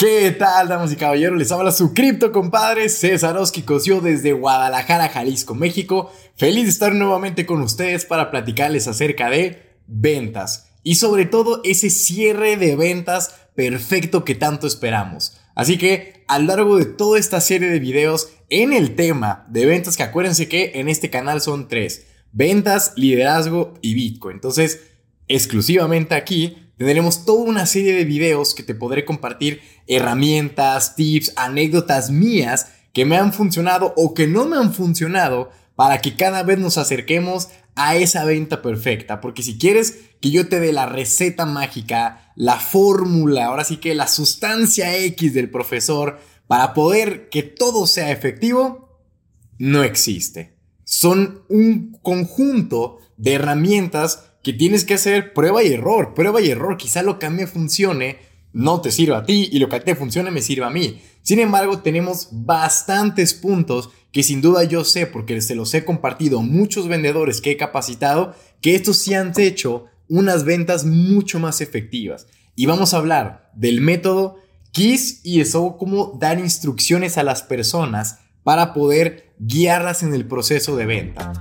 ¿Qué tal, damas y caballeros? Les habla su cripto compadre César Oski Cosio desde Guadalajara, Jalisco, México. Feliz de estar nuevamente con ustedes para platicarles acerca de ventas y sobre todo ese cierre de ventas perfecto que tanto esperamos. Así que a lo largo de toda esta serie de videos en el tema de ventas, que acuérdense que en este canal son tres, ventas, liderazgo y Bitcoin. Entonces, exclusivamente aquí tendremos toda una serie de videos que te podré compartir herramientas, tips, anécdotas mías que me han funcionado o que no me han funcionado para que cada vez nos acerquemos a esa venta perfecta. Porque si quieres que yo te dé la receta mágica, la fórmula, ahora sí que la sustancia X del profesor, para poder que todo sea efectivo, no existe. Son un conjunto de herramientas que tienes que hacer prueba y error, prueba y error. Quizá lo que a mí funcione no te sirva a ti y lo que a ti te funcione me sirva a mí. Sin embargo, tenemos bastantes puntos que sin duda yo sé, porque se los he compartido muchos vendedores que he capacitado, que estos sí han hecho unas ventas mucho más efectivas. Y vamos a hablar del método KISS y eso cómo dar instrucciones a las personas para poder guiarlas en el proceso de venta.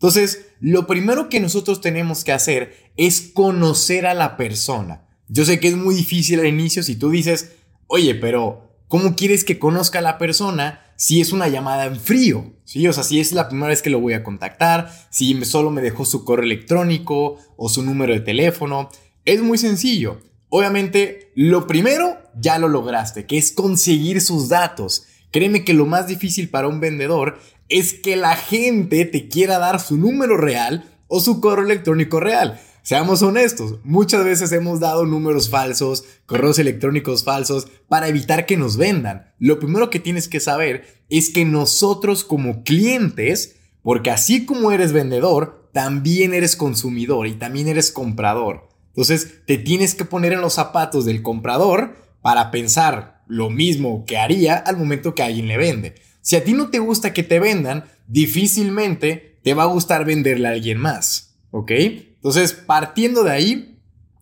Entonces, lo primero que nosotros tenemos que hacer es conocer a la persona. Yo sé que es muy difícil al inicio si tú dices, oye, pero ¿cómo quieres que conozca a la persona si es una llamada en frío? ¿Sí? O sea, si es la primera vez que lo voy a contactar, si solo me dejó su correo electrónico o su número de teléfono. Es muy sencillo. Obviamente, lo primero ya lo lograste, que es conseguir sus datos. Créeme que lo más difícil para un vendedor es que la gente te quiera dar su número real o su correo electrónico real. Seamos honestos, muchas veces hemos dado números falsos, correos electrónicos falsos para evitar que nos vendan. Lo primero que tienes que saber es que nosotros como clientes, porque así como eres vendedor, también eres consumidor y también eres comprador. Entonces te tienes que poner en los zapatos del comprador para pensar lo mismo que haría al momento que alguien le vende. Si a ti no te gusta que te vendan, difícilmente te va a gustar venderle a alguien más, ¿ok? Entonces, partiendo de ahí,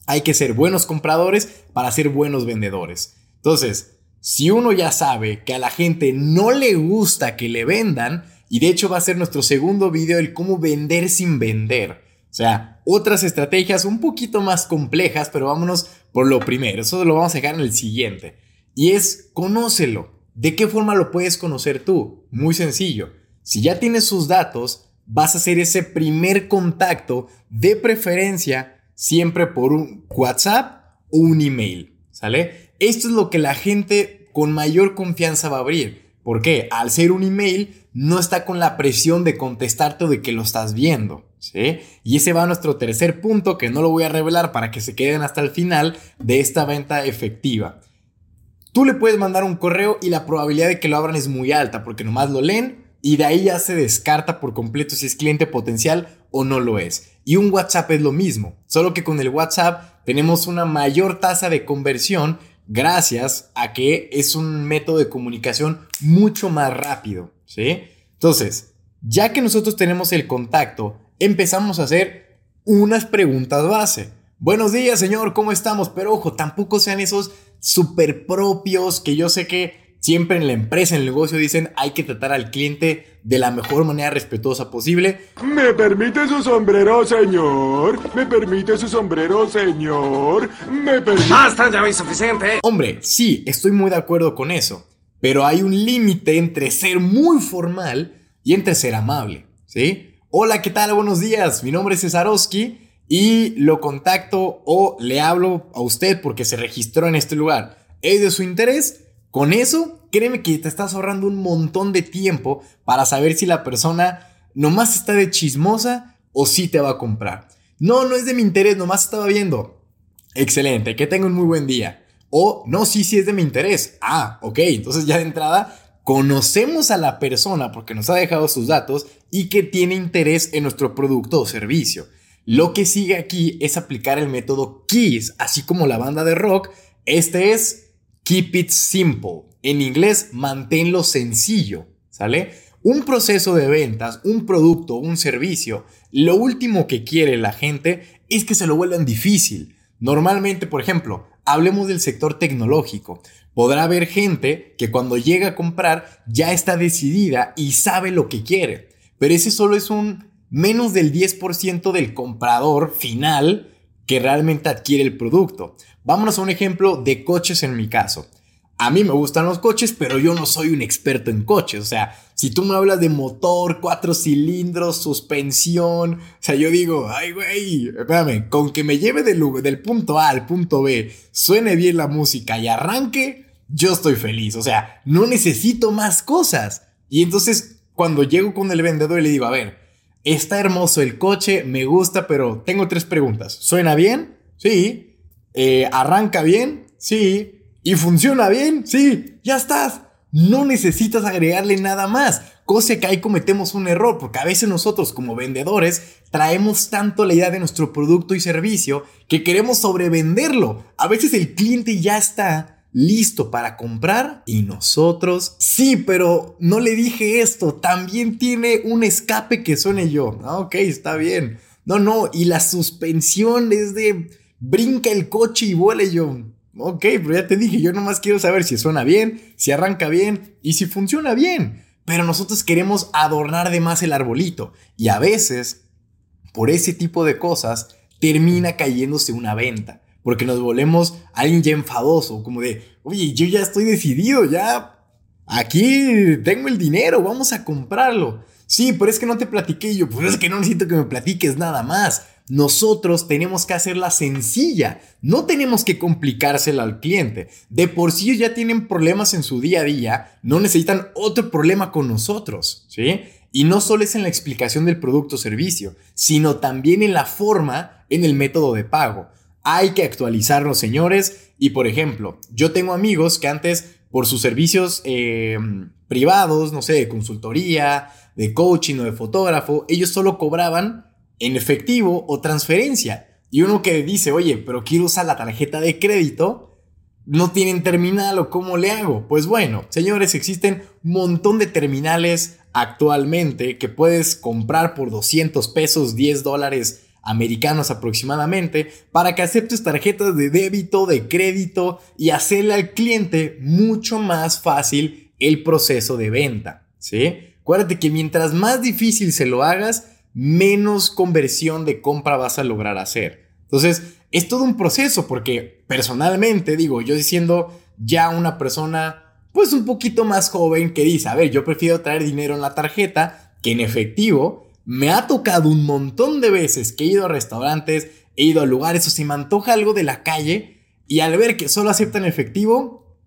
hay que ser buenos compradores para ser buenos vendedores. Entonces, si uno ya sabe que a la gente no le gusta que le vendan, y de hecho va a ser nuestro segundo video el cómo vender sin vender. O sea, otras estrategias un poquito más complejas, pero vámonos por lo primero. Eso lo vamos a dejar en el siguiente. Y es conócelo. ¿De qué forma lo puedes conocer tú? Muy sencillo. Si ya tienes sus datos, vas a hacer ese primer contacto de preferencia siempre por un WhatsApp o un email. ¿Sale? Esto es lo que la gente con mayor confianza va a abrir. ¿Por qué? Al ser un email, no está con la presión de contestarte o de que lo estás viendo. ¿Sí? Y ese va a nuestro tercer punto que no lo voy a revelar para que se queden hasta el final de esta venta efectiva. Tú le puedes mandar un correo y la probabilidad de que lo abran es muy alta porque nomás lo leen y de ahí ya se descarta por completo si es cliente potencial o no lo es. Y un WhatsApp es lo mismo, solo que con el WhatsApp tenemos una mayor tasa de conversión gracias a que es un método de comunicación mucho más rápido, ¿sí? Entonces, ya que nosotros tenemos el contacto, empezamos a hacer unas preguntas base. Buenos días, señor, ¿cómo estamos? Pero ojo, tampoco sean esos súper propios que yo sé que siempre en la empresa, en el negocio dicen hay que tratar al cliente de la mejor manera respetuosa posible. ¿Me permite su sombrero, señor? ¿Me permite su sombrero, señor? ¿Me permite? ¡Basta, ya es suficiente! Hombre, sí, estoy muy de acuerdo con eso. Pero hay un límite entre ser muy formal y entre ser amable, ¿sí? Hola, ¿qué tal? Buenos días. Mi nombre es Cesarowski y lo contacto o le hablo a usted porque se registró en este lugar. ¿Es de su interés? Con eso, créeme que te estás ahorrando un montón de tiempo para saber si la persona nomás está de chismosa o si te va a comprar. No, no es de mi interés, nomás estaba viendo. Excelente, que tenga un muy buen día. O no, sí, sí es de mi interés. Ah, ok, entonces ya de entrada conocemos a la persona porque nos ha dejado sus datos y que tiene interés en nuestro producto o servicio. Lo que sigue aquí es aplicar el método KISS, así como la banda de rock. Este es Keep It Simple. En inglés, manténlo sencillo, ¿sale? Un proceso de ventas, un producto, un servicio, lo último que quiere la gente es que se lo vuelvan difícil. Normalmente, por ejemplo, hablemos del sector tecnológico. Podrá haber gente que cuando llega a comprar ya está decidida y sabe lo que quiere. Pero ese solo es un menos del 10% del comprador final que realmente adquiere el producto. Vámonos a un ejemplo de coches en mi caso. A mí me gustan los coches, pero yo no soy un experto en coches. O sea, si tú me hablas de motor, cuatro cilindros, suspensión, o sea, yo digo, ay, güey, espérame, con que me lleve del, del punto A al punto B, suene bien la música y arranque, yo estoy feliz. O sea, no necesito más cosas. Y entonces, cuando llego con el vendedor y le digo, a ver, está hermoso el coche, me gusta, pero tengo tres preguntas. ¿Suena bien? Sí. Eh, ¿Arranca bien? Sí. ¿Y funciona bien? Sí, ya estás. No necesitas agregarle nada más. Cosa que ahí cometemos un error, porque a veces nosotros como vendedores traemos tanto la idea de nuestro producto y servicio que queremos sobrevenderlo. A veces el cliente ya está listo para comprar y nosotros sí, pero no le dije esto, también tiene un escape que suene yo. Ah, ok, está bien. No, no, y la suspensión es de brinca el coche y vuele yo. Ok, pero ya te dije, yo nomás quiero saber si suena bien, si arranca bien y si funciona bien. Pero nosotros queremos adornar de más el arbolito. Y a veces, por ese tipo de cosas, termina cayéndose una venta. Porque nos volvemos alguien ya enfadoso, como de, oye, yo ya estoy decidido, ya aquí tengo el dinero, vamos a comprarlo. Sí, pero es que no te platiqué yo, pues es que no necesito que me platiques nada más. Nosotros tenemos que hacerla sencilla, no tenemos que complicársela al cliente. De por sí ya tienen problemas en su día a día, no necesitan otro problema con nosotros, ¿sí? Y no solo es en la explicación del producto o servicio, sino también en la forma, en el método de pago. Hay que actualizarlo, señores. Y por ejemplo, yo tengo amigos que antes, por sus servicios eh, privados, no sé, de consultoría, de coaching o de fotógrafo, ellos solo cobraban en efectivo o transferencia. Y uno que dice, oye, pero quiero usar la tarjeta de crédito, no tienen terminal o cómo le hago. Pues bueno, señores, existen un montón de terminales actualmente que puedes comprar por 200 pesos, 10 dólares americanos aproximadamente, para que aceptes tarjetas de débito, de crédito y hacerle al cliente mucho más fácil el proceso de venta. ¿Sí? Acuérdate que mientras más difícil se lo hagas, menos conversión de compra vas a lograr hacer. Entonces, es todo un proceso porque personalmente, digo, yo siendo ya una persona pues un poquito más joven que dice, a ver, yo prefiero traer dinero en la tarjeta que en efectivo, me ha tocado un montón de veces que he ido a restaurantes, he ido a lugares o si me antoja algo de la calle y al ver que solo aceptan efectivo,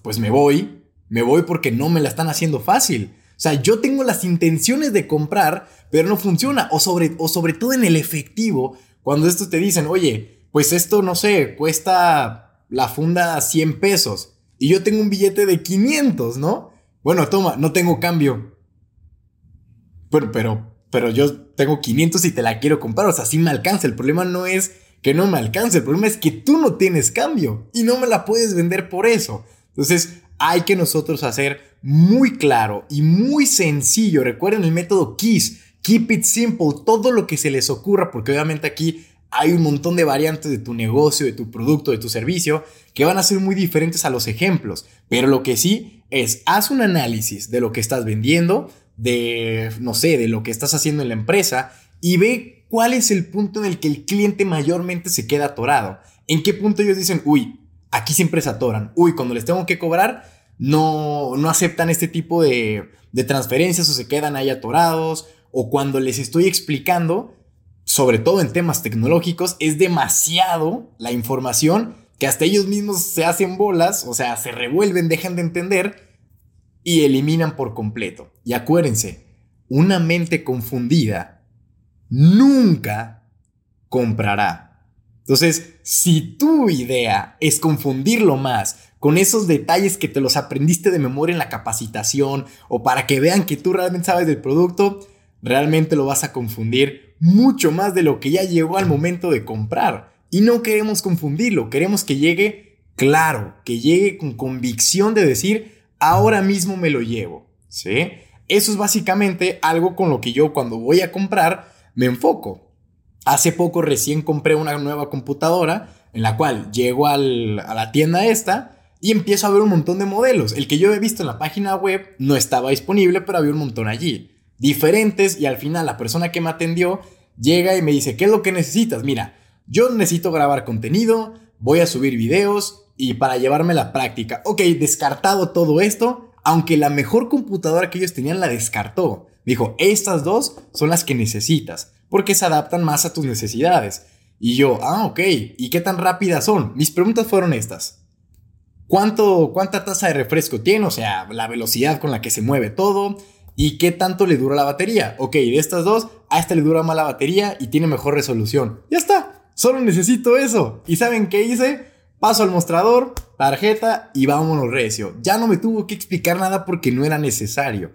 pues me voy, me voy porque no me la están haciendo fácil. O sea, yo tengo las intenciones de comprar, pero no funciona. O sobre, o sobre todo en el efectivo, cuando esto te dicen, oye, pues esto, no sé, cuesta la funda 100 pesos. Y yo tengo un billete de 500, ¿no? Bueno, toma, no tengo cambio. Pero, pero, pero yo tengo 500 y te la quiero comprar. O sea, sí me alcanza. El problema no es que no me alcance. El problema es que tú no tienes cambio y no me la puedes vender por eso. Entonces, hay que nosotros hacer muy claro y muy sencillo. Recuerden el método KISS, Keep It Simple, todo lo que se les ocurra, porque obviamente aquí hay un montón de variantes de tu negocio, de tu producto, de tu servicio, que van a ser muy diferentes a los ejemplos. Pero lo que sí es, haz un análisis de lo que estás vendiendo, de, no sé, de lo que estás haciendo en la empresa y ve cuál es el punto en el que el cliente mayormente se queda atorado. ¿En qué punto ellos dicen, uy, aquí siempre se atoran? Uy, cuando les tengo que cobrar, no, no aceptan este tipo de, de transferencias o se quedan ahí atorados, o cuando les estoy explicando, sobre todo en temas tecnológicos, es demasiado la información que hasta ellos mismos se hacen bolas, o sea, se revuelven, dejan de entender y eliminan por completo. Y acuérdense, una mente confundida nunca comprará. Entonces, si tu idea es confundirlo más con esos detalles que te los aprendiste de memoria en la capacitación o para que vean que tú realmente sabes del producto, realmente lo vas a confundir mucho más de lo que ya llegó al momento de comprar. Y no queremos confundirlo, queremos que llegue claro, que llegue con convicción de decir, ahora mismo me lo llevo. ¿Sí? Eso es básicamente algo con lo que yo cuando voy a comprar me enfoco. Hace poco recién compré una nueva computadora en la cual llego a la tienda esta y empiezo a ver un montón de modelos. El que yo he visto en la página web no estaba disponible, pero había un montón allí. Diferentes y al final la persona que me atendió llega y me dice, ¿qué es lo que necesitas? Mira, yo necesito grabar contenido, voy a subir videos y para llevarme la práctica. Ok, descartado todo esto, aunque la mejor computadora que ellos tenían la descartó. Dijo, estas dos son las que necesitas porque se adaptan más a tus necesidades. Y yo, ah, ok, ¿y qué tan rápidas son? Mis preguntas fueron estas. ¿Cuánto, ¿Cuánta tasa de refresco tiene? O sea, la velocidad con la que se mueve todo. ¿Y qué tanto le dura la batería? Ok, de estas dos, a esta le dura más la batería y tiene mejor resolución. Ya está, solo necesito eso. ¿Y saben qué hice? Paso al mostrador, tarjeta y vámonos recio. Ya no me tuvo que explicar nada porque no era necesario.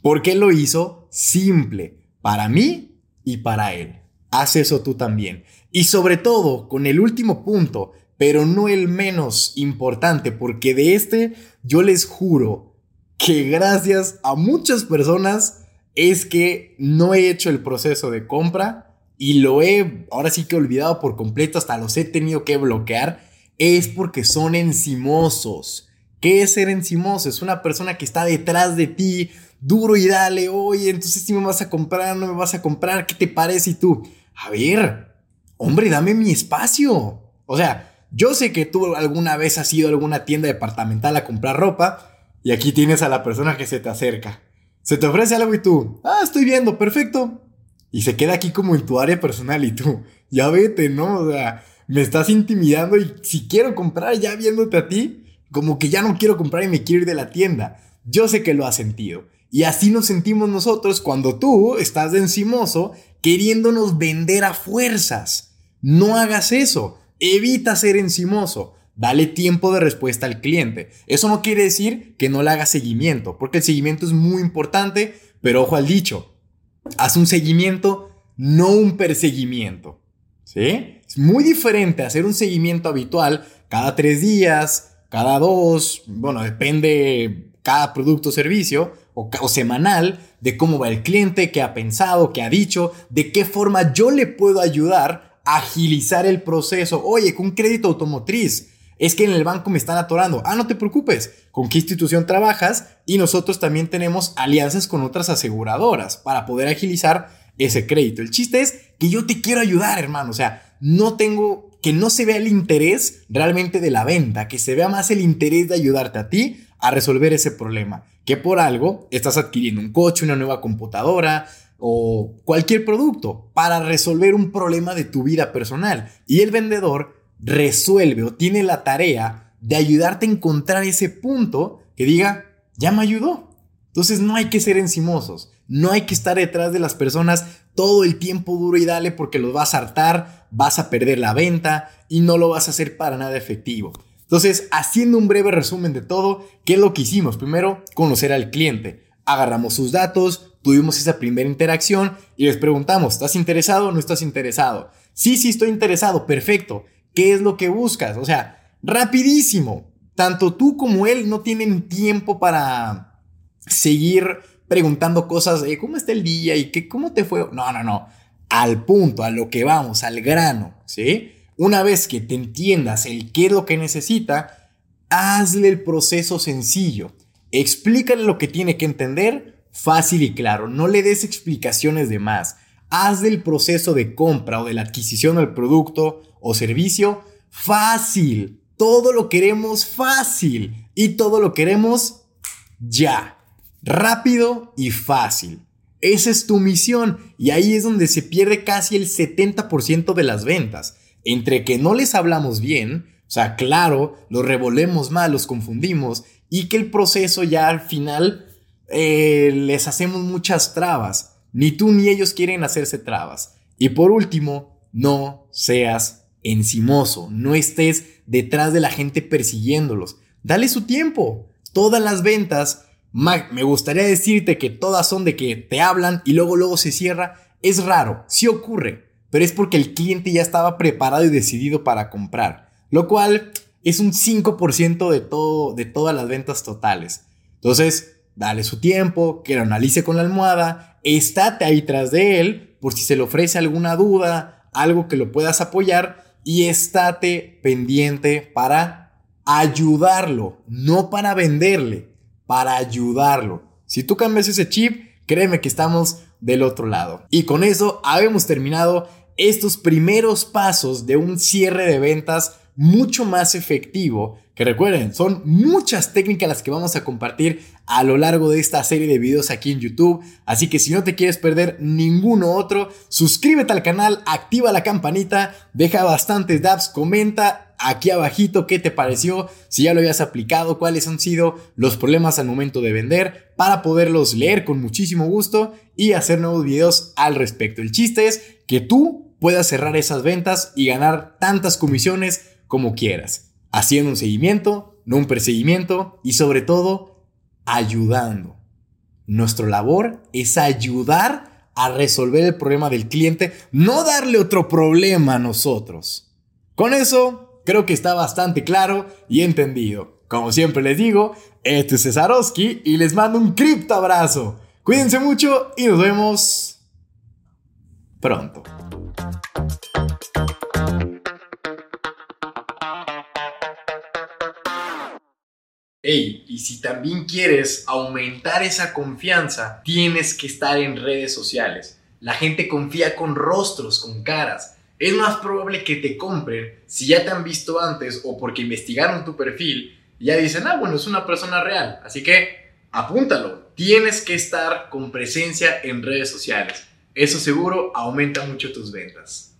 ¿Por qué lo hizo? Simple. Para mí y para él. Haz eso tú también. Y sobre todo, con el último punto, pero no el menos importante, porque de este yo les juro que gracias a muchas personas es que no he hecho el proceso de compra y lo he ahora sí que olvidado por completo, hasta los he tenido que bloquear, es porque son encimosos. ¿Qué es ser encimoso? Es una persona que está detrás de ti, duro y dale, oye, entonces si me vas a comprar, no me vas a comprar, ¿qué te parece? Y tú, a ver, hombre, dame mi espacio. O sea, yo sé que tú alguna vez has ido a alguna tienda departamental a comprar ropa y aquí tienes a la persona que se te acerca. Se te ofrece algo y tú, ah, estoy viendo, perfecto. Y se queda aquí como en tu área personal y tú, ya vete, ¿no? O sea, me estás intimidando y si quiero comprar ya viéndote a ti, como que ya no quiero comprar y me quiero ir de la tienda. Yo sé que lo has sentido. Y así nos sentimos nosotros cuando tú estás de encimoso queriéndonos vender a fuerzas. No hagas eso. Evita ser encimoso. Dale tiempo de respuesta al cliente. Eso no quiere decir que no le hagas seguimiento, porque el seguimiento es muy importante, pero ojo al dicho. Haz un seguimiento, no un perseguimiento. ¿Sí? Es muy diferente hacer un seguimiento habitual cada tres días, cada dos, bueno, depende cada producto o servicio, o, semanal de cómo va el cliente, qué ha pensado, qué ha dicho, de qué forma yo le puedo ayudar a agilizar el proceso. Oye, con crédito automotriz. Es que en el banco me están atorando. Ah, no te preocupes. ¿Con qué institución trabajas? Y nosotros también tenemos alianzas con otras aseguradoras para poder agilizar ese crédito. El chiste es que yo te quiero ayudar, hermano. O sea, no tengo que no se vea el interés realmente de la venta, que se vea más el interés de ayudarte a ti a resolver ese problema, que por algo estás adquiriendo un coche, una nueva computadora o cualquier producto para resolver un problema de tu vida personal. Y el vendedor resuelve o tiene la tarea de ayudarte a encontrar ese punto que diga, ya me ayudó. Entonces no hay que ser encimosos, no hay que estar detrás de las personas todo el tiempo duro y dale porque los vas a hartar, vas a perder la venta y no lo vas a hacer para nada efectivo. Entonces, haciendo un breve resumen de todo, ¿qué es lo que hicimos? Primero, conocer al cliente. Agarramos sus datos, tuvimos esa primera interacción y les preguntamos, ¿estás interesado o no estás interesado? Sí, sí, estoy interesado, perfecto. ¿Qué es lo que buscas? O sea, rapidísimo. Tanto tú como él no tienen tiempo para seguir preguntando cosas de cómo está el día y qué, cómo te fue. No, no, no. Al punto, a lo que vamos, al grano, ¿sí? Una vez que te entiendas el qué es lo que necesita, hazle el proceso sencillo. Explícale lo que tiene que entender fácil y claro. No le des explicaciones de más. Hazle el proceso de compra o de la adquisición del producto o servicio fácil. Todo lo queremos fácil y todo lo queremos ya. Rápido y fácil. Esa es tu misión y ahí es donde se pierde casi el 70% de las ventas entre que no les hablamos bien, o sea, claro, los revolemos mal, los confundimos, y que el proceso ya al final eh, les hacemos muchas trabas. Ni tú ni ellos quieren hacerse trabas. Y por último, no seas encimoso, no estés detrás de la gente persiguiéndolos. Dale su tiempo. Todas las ventas, me gustaría decirte que todas son de que te hablan y luego luego se cierra. Es raro, sí ocurre, pero es porque el cliente ya estaba preparado y decidido para comprar, lo cual es un 5% de, todo, de todas las ventas totales. Entonces, dale su tiempo, que lo analice con la almohada, estate ahí tras de él por si se le ofrece alguna duda, algo que lo puedas apoyar y estate pendiente para ayudarlo, no para venderle, para ayudarlo. Si tú cambias ese chip, créeme que estamos del otro lado. Y con eso habemos terminado estos primeros pasos de un cierre de ventas mucho más efectivo. Que recuerden, son muchas técnicas las que vamos a compartir a lo largo de esta serie de videos aquí en YouTube. Así que si no te quieres perder ninguno otro, suscríbete al canal, activa la campanita, deja bastantes dabs, comenta aquí abajito qué te pareció, si ya lo habías aplicado, cuáles han sido los problemas al momento de vender, para poderlos leer con muchísimo gusto y hacer nuevos videos al respecto. El chiste es que tú puedas cerrar esas ventas y ganar tantas comisiones como quieras, haciendo un seguimiento, no un perseguimiento y sobre todo ayudando. Nuestra labor es ayudar a resolver el problema del cliente, no darle otro problema a nosotros. Con eso, creo que está bastante claro y entendido. Como siempre les digo, este es Cesarowski y les mando un cripto abrazo. Cuídense mucho y nos vemos pronto. Y si también quieres aumentar esa confianza, tienes que estar en redes sociales. La gente confía con rostros, con caras. Es más probable que te compren si ya te han visto antes o porque investigaron tu perfil y ya dicen, ah, bueno, es una persona real. Así que apúntalo. Tienes que estar con presencia en redes sociales. Eso seguro aumenta mucho tus ventas.